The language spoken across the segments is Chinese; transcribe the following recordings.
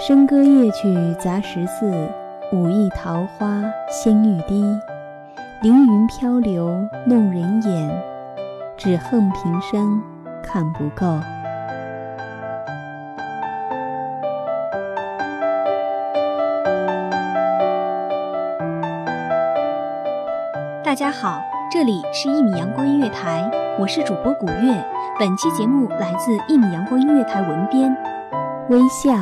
笙歌夜曲杂十四，舞意桃花仙欲滴，凌云飘流弄人眼，只恨平生看不够。大家好，这里是一米阳光音乐台，我是主播古月。本期节目来自一米阳光音乐台文编微笑。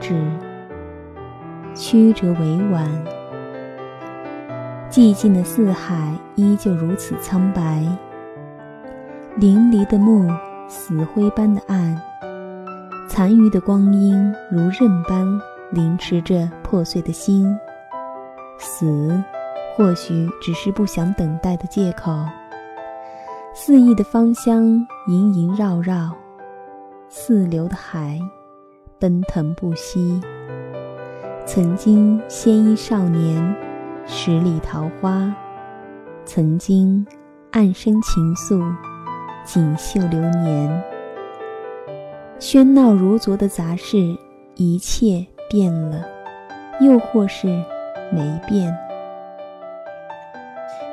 托了白纸，曲折委婉。寂静的四海依旧如此苍白，淋漓的木，死灰般的暗，残余的光阴如刃般凌迟着破碎的心。死，或许只是不想等待的借口。肆意的芳香萦萦绕绕，似流的海奔腾不息。曾经鲜衣少年，十里桃花；曾经暗生情愫，锦绣流年。喧闹如昨的杂事，一切变了，又或是没变。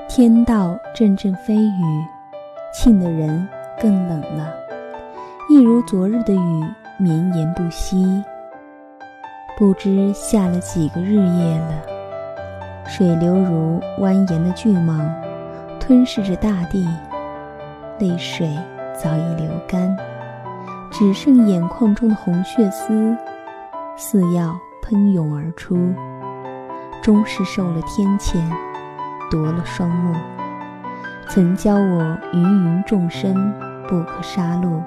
天道阵阵飞雨。沁的人更冷了，一如昨日的雨绵延不息。不知下了几个日夜了，水流如蜿蜒的巨蟒，吞噬着大地，泪水早已流干，只剩眼眶中的红血丝，似要喷涌而出。终是受了天谴，夺了双目。曾教我芸芸众生不可杀戮，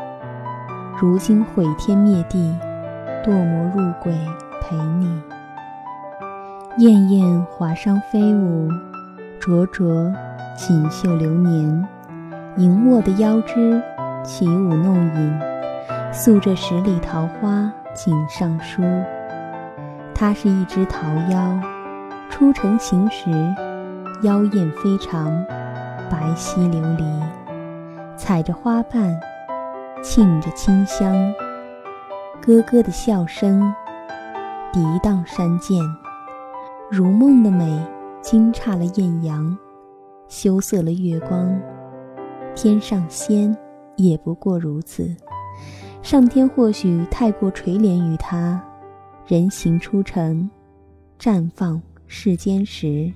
如今毁天灭地，堕魔入鬼陪你。燕燕华裳飞舞，灼灼锦绣流年。盈握的腰肢，起舞弄影，诉着十里桃花锦上书。它是一只桃夭，初成形时，妖艳非常。白皙琉璃，踩着花瓣，沁着清香。咯咯的笑声，涤荡山涧。如梦的美，惊诧了艳阳，羞涩了月光。天上仙，也不过如此。上天或许太过垂怜于他，人形出尘，绽放世间时，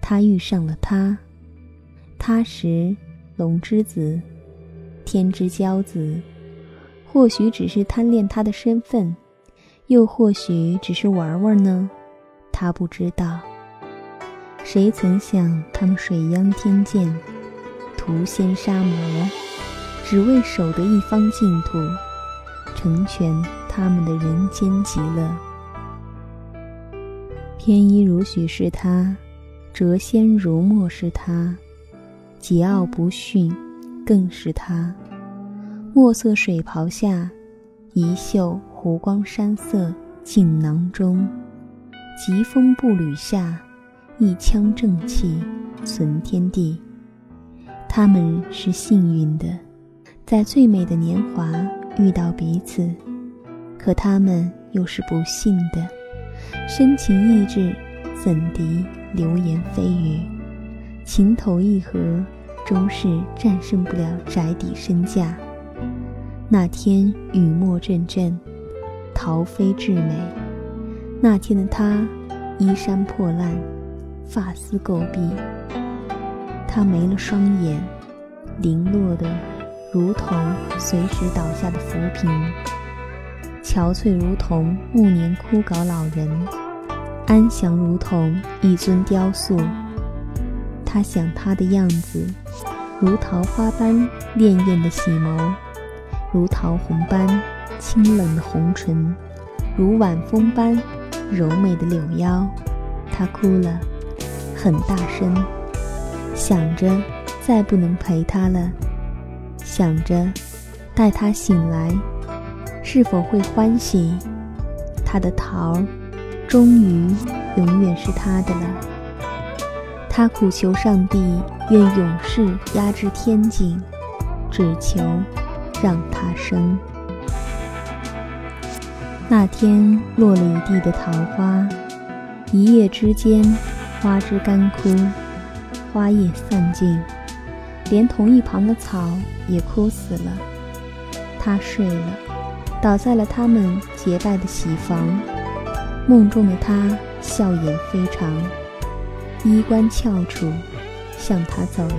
他遇上了他。他时，龙之子，天之骄子，或许只是贪恋他的身份，又或许只是玩玩呢？他不知道。谁曾想，他们水央天堑，屠仙杀魔，只为守得一方净土，成全他们的人间极乐。偏衣如许是他，谪仙如墨是他，桀骜不驯更是他。墨色水袍下，一袖湖光山色锦囊中，疾风步履下。一腔正气存天地，他们是幸运的，在最美的年华遇到彼此；可他们又是不幸的，深情意志怎敌流言蜚语？情投意合，终是战胜不了宅邸身价。那天雨墨阵阵，桃飞至美。那天的他，衣衫破烂。发丝垢碧，他没了双眼，零落的如同随时倒下的浮萍，憔悴如同暮年枯槁老人，安详如同一尊雕塑。他想他的样子，如桃花般潋滟的喜眸，如桃红般清冷的红唇，如晚风般柔美的柳腰。他哭了。很大声，想着再不能陪他了，想着待他醒来，是否会欢喜？他的桃，终于永远是他的了。他苦求上帝，愿永世压制天井，只求让他生。那天落了一地的桃花，一夜之间。花枝干枯，花叶散尽，连同一旁的草也枯死了。他睡了，倒在了他们结拜的喜房。梦中的他笑颜非常，衣冠翘楚，向他走来。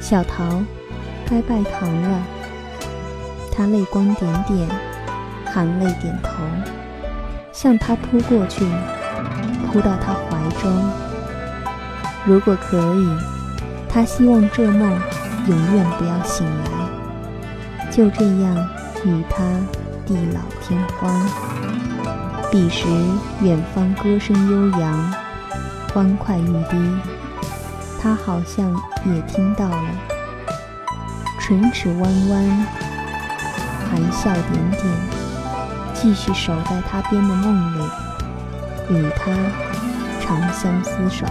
小桃，该拜堂了。他泪光点点，含泪点头，向他扑过去。扑到他怀中。如果可以，他希望这梦永远不要醒来，就这样与他地老天荒。彼时远方歌声悠扬，欢快欲滴，他好像也听到了，唇齿弯弯，含笑点点，继续守在他边的梦里。与他长相厮守。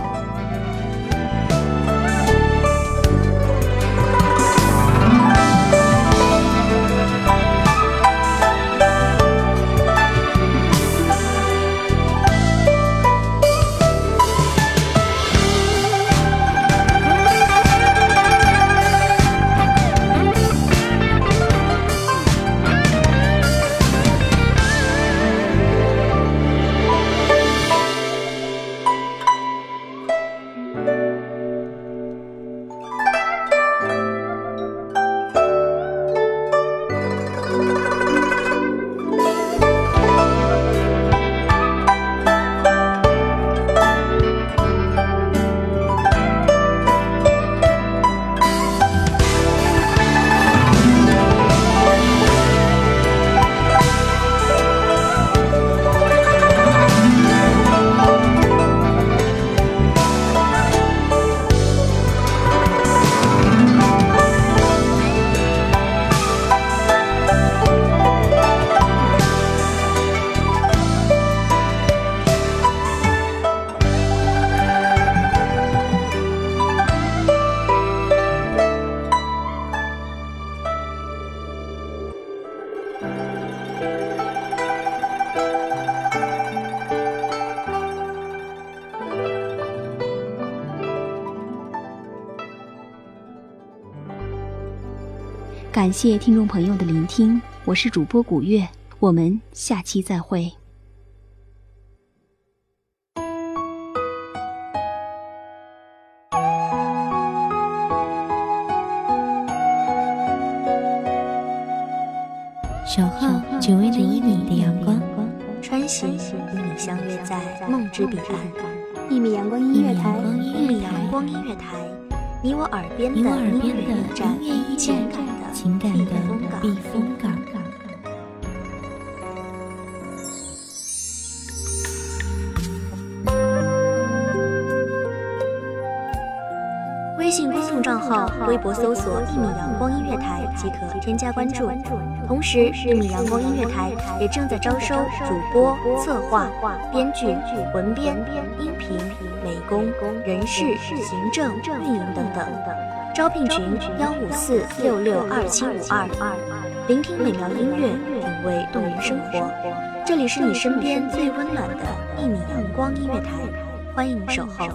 感谢听众朋友的聆听我是主播古月我们下期再会。小号久违的一米阳光穿行与你相约在梦之彼岸。一米阳光音乐台一米阳光音乐台你我耳边的音乐一起来看情感的避风港。微信公众账号、微博搜索“一米阳光音乐台”即可添加关注。同时，一米阳光音乐台也正在招收主播、策划、编剧、文编、音频、美工、人事、行政、运营等等。招聘群：幺五四六六二七五二。聆听美妙音乐，品味动人生活。这里是你身边最温暖的一米阳光音乐台，欢迎守候。